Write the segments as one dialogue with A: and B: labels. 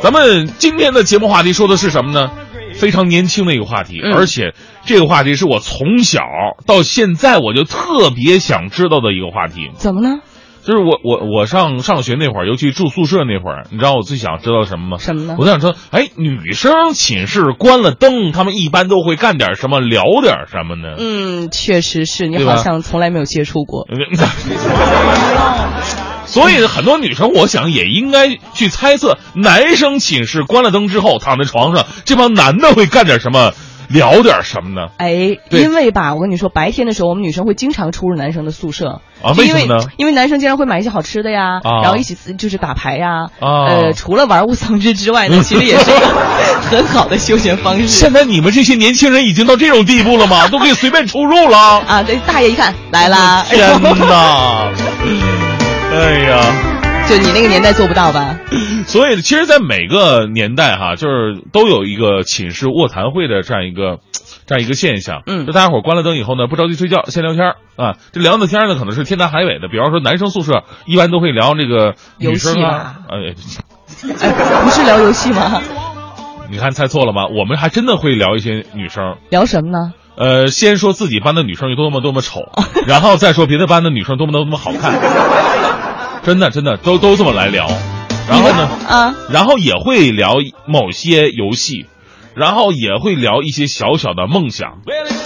A: 咱们今天的节目话题说的是什么呢？非常年轻的一个话题，
B: 嗯
A: 而且这个话题是我从小到现在我就特别想知道的一个话题。
B: 怎么呢？
A: 就是我我我上上学那会儿，尤其住宿舍那会儿，你知道我最想知道什么吗？
B: 什么呢
A: 我就想说，哎，女生寝室关了灯，她们一般都会干点什么，聊点什么呢？
B: 嗯，确实是你好像从来没有接触过。
A: 所以很多女生，我想也应该去猜测，男生寝室关了灯之后躺在床上，这帮男的会干点什么，聊点什么呢？
B: 哎，因为吧，我跟你说，白天的时候，我们女生会经常出入男生的宿舍
A: 啊为什么呢
B: 因为男生经常会买一些好吃的呀，
A: 啊
B: 然后一起就是打牌呀。
A: 啊
B: 呃，除了玩物丧志之外呢，其实也是一个很好的休闲方式
A: 现在你们这些年轻人已经到这种地步了吗？都可以随便出入了。
B: 啊。对，大爷一看来啦，
A: 天哪！哎呀，
B: 就你那个年代做不到吧？
A: 所以其实，在每个年代哈，就是都有一个寝室卧谈会的这样一个这样一个现象。
B: 嗯
A: 就大家伙关了灯以后呢，不着急睡觉，先聊天啊。这聊的天呢，可能是天南海北的。比方说，男生宿舍一般都会聊这个女生啊，哎，
B: 哎，不是聊游戏吗？
A: 你看猜错了吗？我们还真的会聊一些女生。
B: 聊什么呢？
A: 呃，先说自己班的女生有多么多么丑，然后再说别的班的女生多么多么好看，真的真的都都这么来聊，然后呢，
B: 啊，
A: 然后也会聊某些游戏，然后也会聊一些小小的梦想。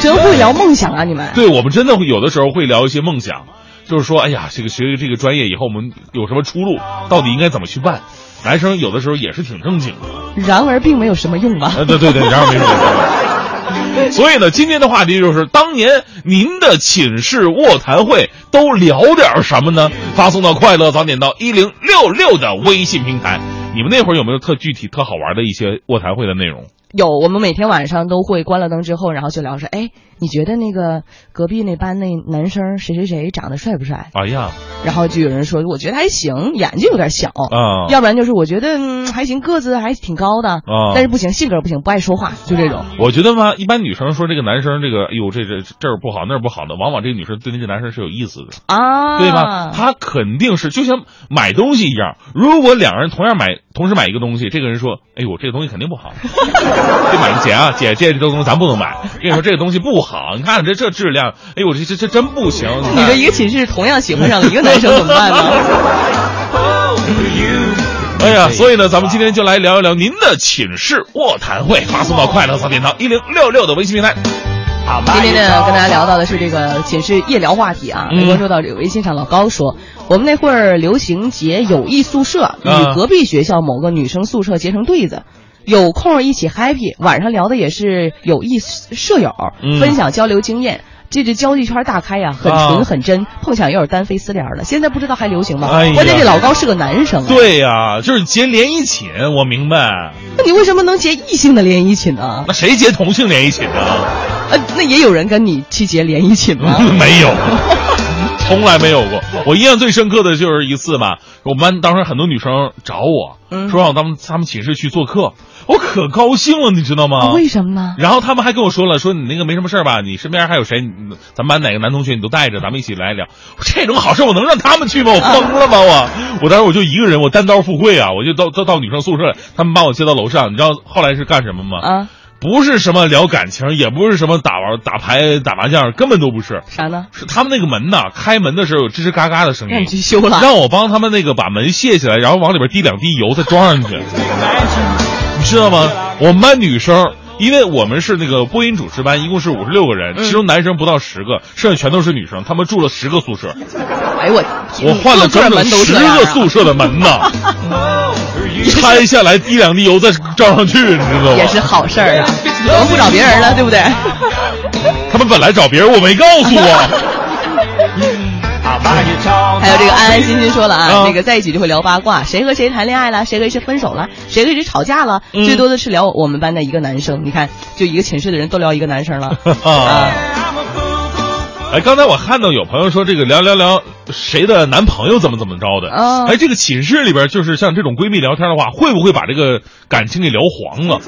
B: 真会聊梦想啊！你们
A: 对我们真的会有的时候会聊一些梦想，就是说，哎呀，这个学这个专业以后我们有什么出路，到底应该怎么去办？男生有的时候也是挺正经的。
B: 然而并没有什么用吧？
A: 啊，对对对，然而没说。所以呢，今天的话题就是当年您的寝室卧谈会都聊点什么呢？发送到快乐早点到一零六六的微信平台。你们那会儿有没有特具体、特好玩的一些卧谈会的内容？
B: 有，我们每天晚上都会关了灯之后，然后就聊说，哎，你觉得那个隔壁那班那男生谁谁谁长得帅不帅？
A: 哎呀，
B: 然后就有人说，我觉得还行，眼睛有点小，
A: 啊
B: 要不然就是我觉得嗯还行，个子还挺高的，
A: 啊
B: 但是不行，性格不行，不爱说话，就这种。
A: 我觉得嘛，一般女生说这个男生这个，哎呦，这这这儿不好那儿不好的，往往这个女生对那个男生是有意思的。
B: 啊，
A: 对吧？他肯定是就像买东西一样，如果两个人同样买，同时买一个东西，这个人说：“哎呦，这个东西肯定不好，这买姐啊，姐，这东西咱不能买。”跟你说这个东西不好，你看这这质量，哎呦，这这这真不行。
B: 你
A: 看
B: 说一个寝室同样喜欢上了一个男生怎么办呢？
A: 哎呀，所以呢，咱们今天就来聊一聊您的寝室卧谈会，发送到快乐早点到一零六六的微信平台。
B: 今天呢，跟大家聊到的是这个寝室夜聊话题啊。
A: 嗯
B: 关注到这个微信上，老高说，我们那会儿流行结友谊宿舍，
A: 啊
B: 与隔壁学校某个女生宿舍结成对子。有空一起 happy，晚上聊的也是友谊舍友，
A: 嗯
B: 分享交流经验，这这交际圈大开呀、很
A: 啊
B: 纯很真，碰巧又是单飞私联的，现在不知道还流行吗？
A: 哎
B: 关键这老高是个男生啊，
A: 对呀、就是结连衣寝，我明白。
B: 那你为什么能结异性的连衣寝呢？
A: 那谁结同性连衣寝啊？
B: 呃，那也有人跟你去结连衣寝吗？
A: 没有，从来没有过。我印象最深刻的就是一次吧，我们班当时很多女生找我，
B: 嗯
A: 说让他们他们寝室去做客，我可高兴了，你知道吗？
B: 啊为什么呢？
A: 然后他们还跟我说了，说你那个没什么事儿吧，你身边还有谁？咱们班哪个男同学你都带着，咱们一起来聊。这种好事我能让他们去吗？我疯了吗？我我当时我就一个人，我单刀赴会啊，我就到到到女生宿舍，他们把我接到楼上，你知道后来是干什么吗？
B: 啊，
A: 不是什么聊感情，也不是什么打玩打牌打麻将，根本都不是。
B: 啥呢？
A: 是他们那个门呐，开门的时候有吱吱嘎嘎的声音
B: 让你，去修了。
A: 让我帮他们那个把门卸下来，然后往里边滴两滴油，再装上去。你知道吗？我们班女生，因为我们是那个播音主持班，一共是五十六个人，
B: 嗯
A: 其中男生不到十个，剩下全都是女生。他们住了十个宿舍，
B: 哎呦我，
A: 我换了整整十个宿舍的门呐。拆下来滴两滴油再罩上去，你知道吗？
B: 也是好事儿啊，怎么不找别人了，对不对？
A: 他们本来找别人，我没告诉我。
B: 还有这个安安心心说了啊，
A: 啊
B: 这个在一起就会聊八卦，谁和谁谈恋爱了，谁和谁分手了，谁和谁吵架了，
A: 嗯
B: 最多的是聊我们班的一个男生。你看，就一个寝室的人都聊一个男生了
A: 啊
B: 啊。
A: 哎，刚才我看到有朋友说这个聊聊聊谁的男朋友怎么怎么着的。
B: 啊
A: 哎，这个寝室里边就是像这种闺蜜聊天的话，会不会把这个感情给聊黄了？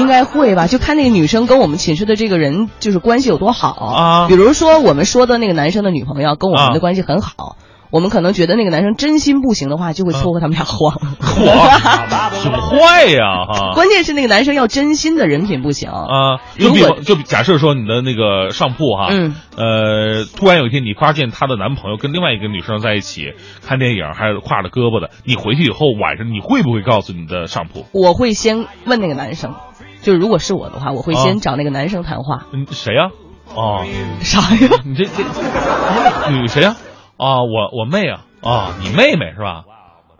B: 应该会吧，就看那个女生跟我们寝室的这个人就是关系有多好
A: 啊
B: 比如说我们说的那个男生的女朋友跟我们
A: 啊
B: 的关系很好，我们可能觉得那个男生真心不行的话，就会撮合他们俩黄。
A: 嚯，挺坏呀哈！
B: 关键是那个男生要真心的人品不行
A: 啊。就比就假设说你的那个上铺哈，
B: 嗯，
A: 呃，突然有一天你发现她的男朋友跟另外一个女生在一起看电影，还是挎着胳膊的，你回去以后晚上你会不会告诉你的上铺？
B: 我会先问那个男生，就是如果是我的话，我会先找那个男生谈话。
A: 嗯，谁呀？哦，
B: 啥呀？
A: 你这这女谁呀？啊，我我妹啊，啊，你妹妹是吧？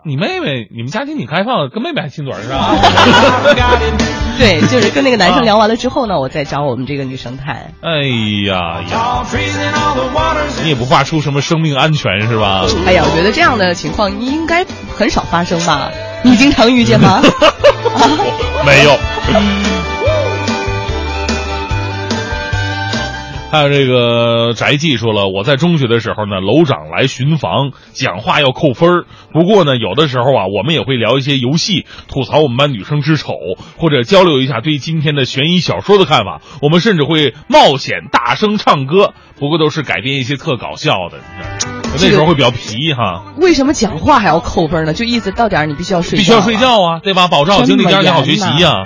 A: 你妹妹，你们家庭挺开放的，跟妹妹还亲嘴是吧？
B: 对，就是跟那个男生聊完了之后呢，我再找我们这个女生谈。
A: 哎呀呀，你也不怕出什么生命安全是吧？
B: 哎呀，我觉得这样的情况应该很少发生吧？你经常遇见吗？
A: 没有。还有这个宅记说了，我在中学的时候呢，楼长来巡房，讲话要扣分不过呢，有的时候啊，我们也会聊一些游戏，吐槽我们班女生之丑，或者交流一下对今天的悬疑小说的看法。我们甚至会冒险大声唱歌，不过都是改编一些特搞笑的。那时候会比较皮哈。
B: 为什么讲话还要扣分呢？就意思到点你必须要睡，
A: 必须要睡觉啊，对吧？保证好精力，第二天好学习呀。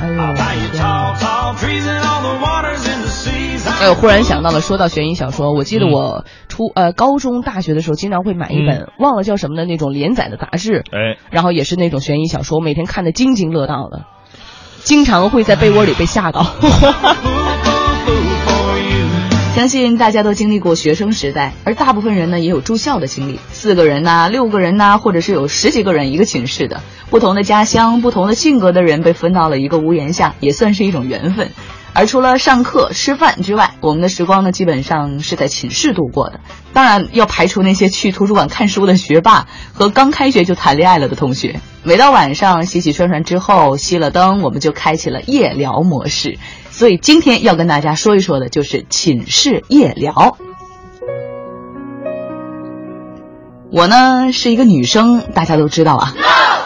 B: 哎呦。忽然想到了，说到悬疑小说，我记得我初呃高中、大学的时候，经常会买一本忘了叫什么的那种连载的杂志，
A: 哎，
B: 然后也是那种悬疑小说，每天看的津津乐道的，经常会在被窝里被吓到。
C: 相信大家都经历过学生时代，而大部分人呢也有住校的经历，四个人呐，六个人呐，或者是有十几个人一个寝室的，不同的家乡、不同的性格的人被分到了一个屋檐下，也算是一种缘分。而除了上课、吃饭之外，我们的时光呢，基本上是在寝室度过的。当然，要排除那些去图书馆看书的学霸和刚开学就谈恋爱了的同学。每到晚上洗洗涮涮之后，熄了灯，我们就开启了夜聊模式。所以今天要跟大家说一说的就是寝室夜聊。我呢是一个女生，大家都知道啊。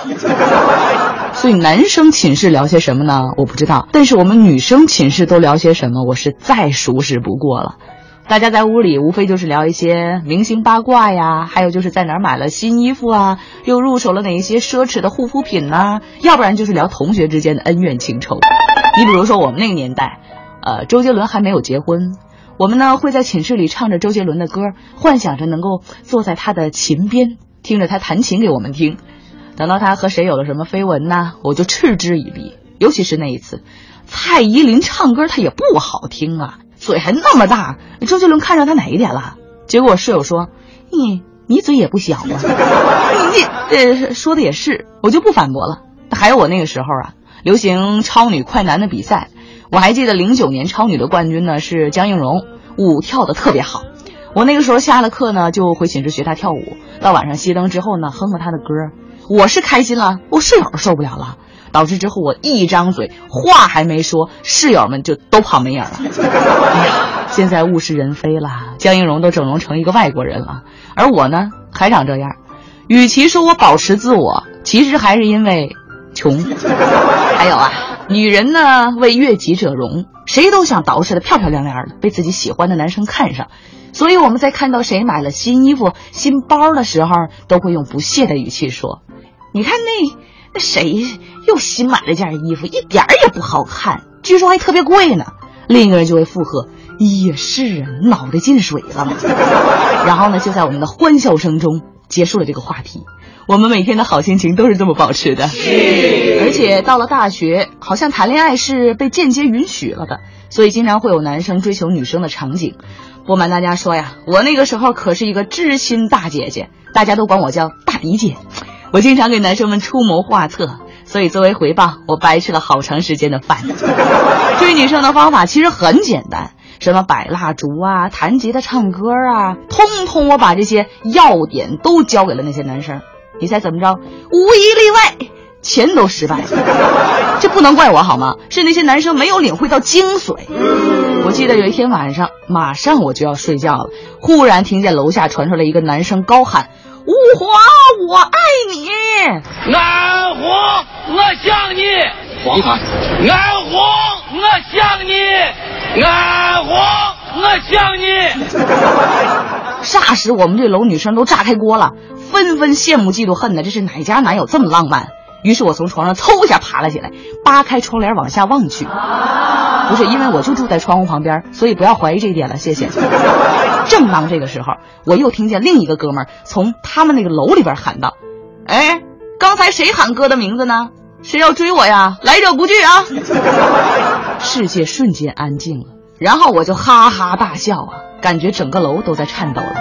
C: 所以男生寝室聊些什么呢？我不知道。但是我们女生寝室都聊些什么，我是再熟识不过了。大家在屋里无非就是聊一些明星八卦呀，还有就是在哪儿买了新衣服啊，又入手了哪一些奢侈的护肤品呐，要不然就是聊同学之间的恩怨情仇。你比如说我们那个年代，呃，周杰伦还没有结婚，我们呢会在寝室里唱着周杰伦的歌，幻想着能够坐在他的琴边，听着他弹琴给我们听。等到他和谁有了什么绯闻呢，我就嗤之以鼻。尤其是那一次，蔡依林唱歌她也不好听啊，嘴还那么大。周杰伦看上她哪一点了？结果我室友说：“你你嘴也不小啊。”你这说的也是，我就不反驳了。还有我那个时候啊，流行超女快男的比赛，我还记得零九年超女的冠军呢是江映蓉，舞跳的特别好。我那个时候下了课呢就回寝室学她跳舞，到晚上熄灯之后呢哼哼她的歌。我是开心了，我室友受不了了，导致之后我一张嘴话还没说，室友们就都跑没影了。哎呀，现在物是人非了，江映蓉都整容成一个外国人了，而我呢还长这样。与其说我保持自我，其实还是因为穷。还有啊，女人呢为悦己者容，谁都想捯饬的漂漂亮亮的，被自己喜欢的男生看上。所以我们在看到谁买了新衣服、新包的时候，都会用不屑的语气说。你看那那谁又新买了件衣服，一点也不好看，据说还特别贵呢。另一个人就会附和：“也是啊，脑袋进水了嘛。”然后呢，就在我们的欢笑声中结束了这个话题。我们每天的好心情都是这么保持的。而且到了大学，好像谈恋爱是被间接允许了的，所以经常会有男生追求女生的场景。不瞒大家说呀，我那个时候可是一个知心大姐姐，大家都管我叫大迪姐。我经常给男生们出谋划策，所以作为回报，我白吃了好长时间的饭。追女生的方法其实很简单，什么摆蜡烛啊、弹吉他、唱歌啊，通通我把这些要点都教给了那些男生。你猜怎么着？无一例外，全都失败。这不能怪我好吗？是那些男生没有领会到精髓。我记得有一天晚上，马上我就要睡觉了，忽然听见楼下传出来一个男生高喊。五皇，我爱你。
D: 安红，我想你。
E: 黄海，
D: 安红，我想你。安红，我想你。
C: 霎时，我们这楼女生都炸开锅了。纷纷羡慕嫉妒恨的，这是哪家男友这么浪漫？于是我从床上嗖一下爬了起来，扒开窗帘往下望去。不是因为我就住在窗户旁边，所以不要怀疑这一点了，谢谢。正当这个时候，我又听见另一个哥们儿从他们那个楼里边喊道：“哎，刚才谁喊哥的名字呢？谁要追我呀？来者不拒啊！”世界瞬间安静了，然后我就哈哈大笑啊，感觉整个楼都在颤抖了。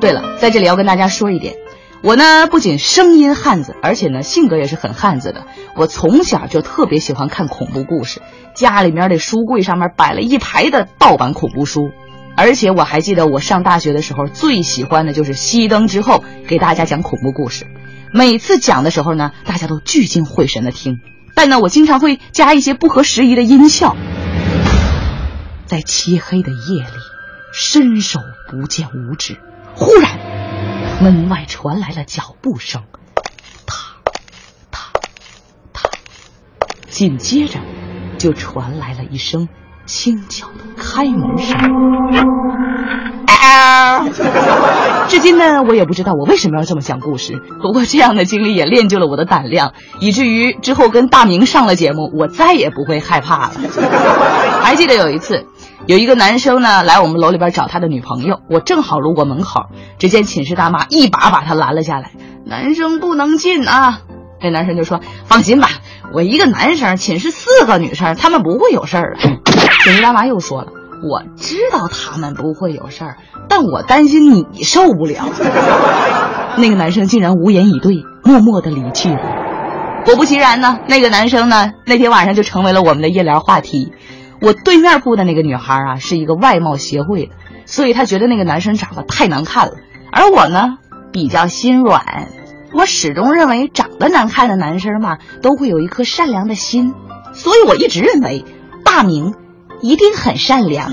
C: 对了，在这里要跟大家说一点。我呢，不仅声音汉子，而且呢，性格也是很汉子的。我从小就特别喜欢看恐怖故事，家里面的书柜上面摆了一排的盗版恐怖书，而且我还记得我上大学的时候最喜欢的就是熄灯之后给大家讲恐怖故事。每次讲的时候呢，大家都聚精会神的听，但呢，我经常会加一些不合时宜的音效。在漆黑的夜里，伸手不见五指，忽然。门外传来了脚步声，踏踏踏，紧接着就传来了一声轻巧的开门声。啊！至今呢，我也不知道我为什么要这么讲故事。不过这样的经历也练就了我的胆量，以至于之后跟大明上了节目，我再也不会害怕了。还记得有一次。有一个男生呢，来我们楼里边找他的女朋友，我正好路过门口，只见寝室大妈一把把他拦了下来。男生不能进啊！那男生就说：“放心吧，我一个男生，寝室四个女生，他们不会有事儿的。”寝室大妈又说了：“我知道他们不会有事儿，但我担心你受不了。”那个男生竟然无言以对，默默的离去了。果不其然呢，那个男生呢，那天晚上就成为了我们的夜聊话题。我对面铺的那个女孩啊，是一个外貌协会的，所以她觉得那个男生长得太难看了。而我呢，比较心软，我始终认为长得难看的男生嘛，都会有一颗善良的心，所以我一直认为大明一定很善良。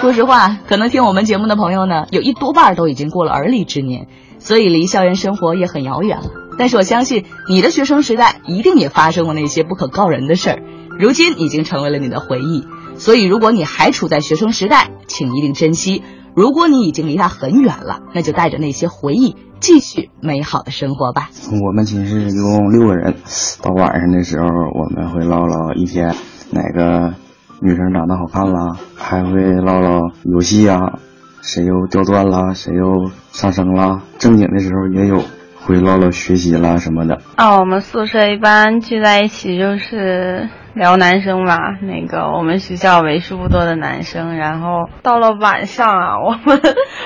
C: 说实话，可能听我们节目的朋友呢，有一多半都已经过了而立之年，所以离校园生活也很遥远了。但是我相信你的学生时代一定也发生过那些不可告人的事儿。如今已经成为了你的回忆，所以如果你还处在学生时代，请一定珍惜；如果你已经离他很远了，那就带着那些回忆继续美好的生活吧。
E: 我们寝室一共六个人，到晚上的时候我们会唠唠一天哪个女生长得好看啦，还会唠唠游戏啊，谁又掉钻了，谁又上升了。正经的时候也有会唠唠学习啦什么的。
F: 啊，我们宿舍一般聚在一起就是。聊男生吧，那个我们学校为数不多的男生，然后到了晚上啊，我们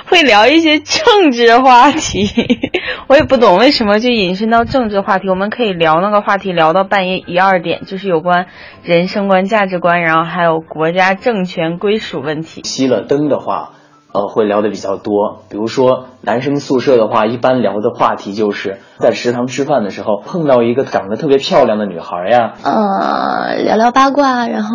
F: 会聊一些政治话题。我也不懂为什么就引申到政治话题，我们可以聊那个话题聊到半夜一二点，就是有关人生观、价值观，然后还有国家政权归属问题。
G: 熄了灯的话。呃，会聊的比较多。比如说，男生宿舍的话，一般聊的话题就是在食堂吃饭的时候碰到一个长得特别漂亮的女孩呀。
H: 呃，聊聊八卦，然后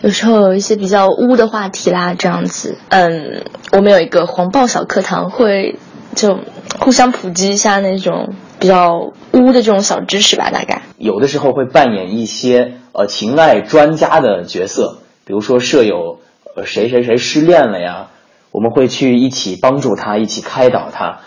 H: 有时候有一些比较污的话题啦，这样子。嗯，我们有一个黄暴小课堂，会就互相普及一下那种比较污的这种小知识吧，大概。
G: 有的时候会扮演一些呃情爱专家的角色，比如说舍友呃谁谁谁失恋了呀。我们会去一起帮助他，一起开导他。